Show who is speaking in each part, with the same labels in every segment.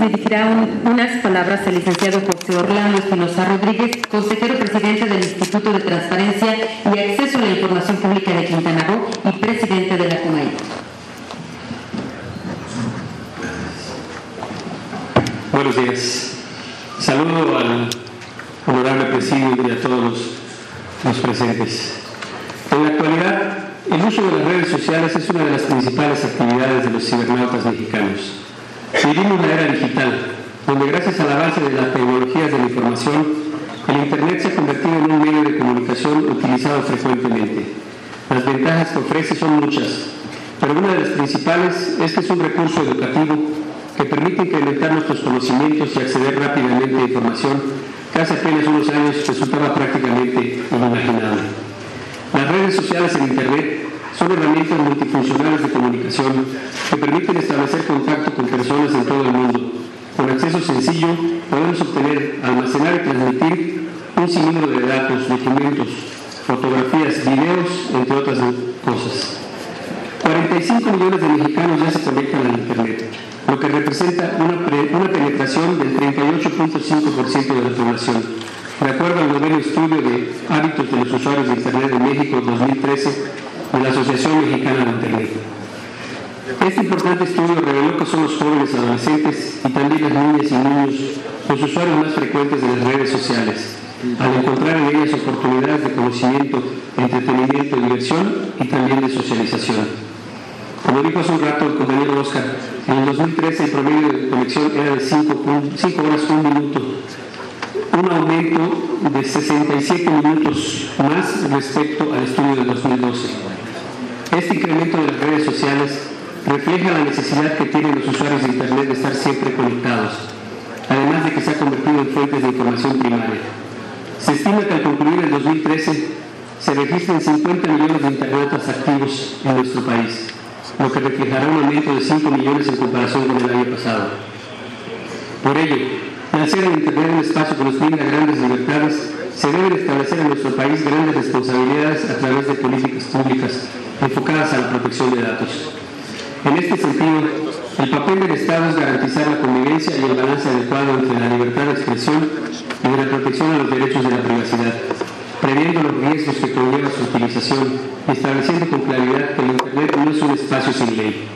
Speaker 1: dirigirá unas palabras el licenciado José Orlando Espinosa Rodríguez, consejero presidente del Instituto de Transparencia y Acceso a la Información Pública de Quintana Roo y presidente de la COMAI.
Speaker 2: Buenos días. Saludo al honorable presidente y a todos los, los presentes. En la actualidad, el uso de las redes sociales es una de las principales actividades de los cibernautas mexicanos. Vivimos la era digital, donde gracias al avance de las tecnologías de la información, el Internet se ha convertido en un medio de comunicación utilizado frecuentemente. Las ventajas que ofrece son muchas, pero una de las principales es que es un recurso educativo que permite incrementar nuestros conocimientos y acceder rápidamente a información que hace apenas unos años resultaba prácticamente inimaginable. Las redes sociales en Internet son herramientas multifuncionales de comunicación que permiten establecer contacto con personas en todo el mundo. Con acceso sencillo podemos obtener, almacenar y transmitir un sinnúmero de datos, documentos, fotografías, videos, entre otras cosas. 45 millones de mexicanos ya se conectan al Internet, lo que representa una, una penetración del 38.5% de la población. De acuerdo al noveno estudio de hábitos de los usuarios de Internet de México 2013, de la Asociación Mexicana de Internet. Este importante estudio reveló que son los jóvenes adolescentes y también las niñas y niños los usuarios más frecuentes de las redes sociales, al encontrar en ellas oportunidades de conocimiento, entretenimiento, diversión y también de socialización. Como dijo hace un rato el compañero Oscar, en el 2013 el promedio de conexión era de 5 horas 1 minuto, un aumento de 67 minutos más respecto al estudio del 2012. Este incremento de las redes sociales refleja la necesidad que tienen los usuarios de Internet de estar siempre conectados, además de que se ha convertido en fuentes de información primaria. Se estima que al concluir el 2013 se registren 50 millones de internautas activos en nuestro país, lo que reflejará un aumento de 5 millones en comparación con el año pasado. Por ello, al ser el Internet un espacio que nos brinda grandes libertades, se deben establecer en nuestro país grandes responsabilidades a través de políticas públicas enfocadas a la protección de datos. En este sentido, el papel del Estado es garantizar la convivencia y el balance adecuado entre la libertad de expresión y la protección a los derechos de la privacidad, previendo los riesgos que conlleva su utilización y estableciendo con claridad que el Internet no es un espacio sin ley.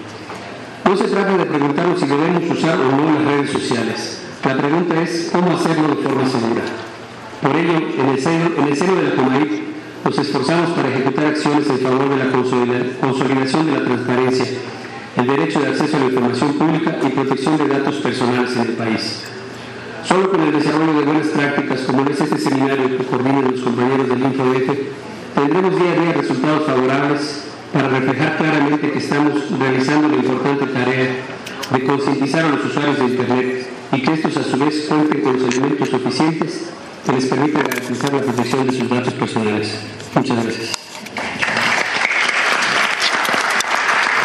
Speaker 2: No se trata de preguntarnos si debemos usar o no las redes sociales. La pregunta es cómo hacerlo de forma segura. Por ello, en el seno, en el seno de la Comarit, nos esforzamos para ejecutar acciones en favor de la consolidación de la transparencia, el derecho de acceso a la información pública y protección de datos personales en el país. Solo con el desarrollo de buenas prácticas, como es este seminario que coordinan los compañeros del InfoDF, tendremos día a día resultados favorables para reflejar claramente que estamos realizando la importante tarea de concientizar a los usuarios de Internet y que estos a su vez cuenten con los elementos suficientes que les permita garantizar la protección de sus datos personales. Muchas gracias.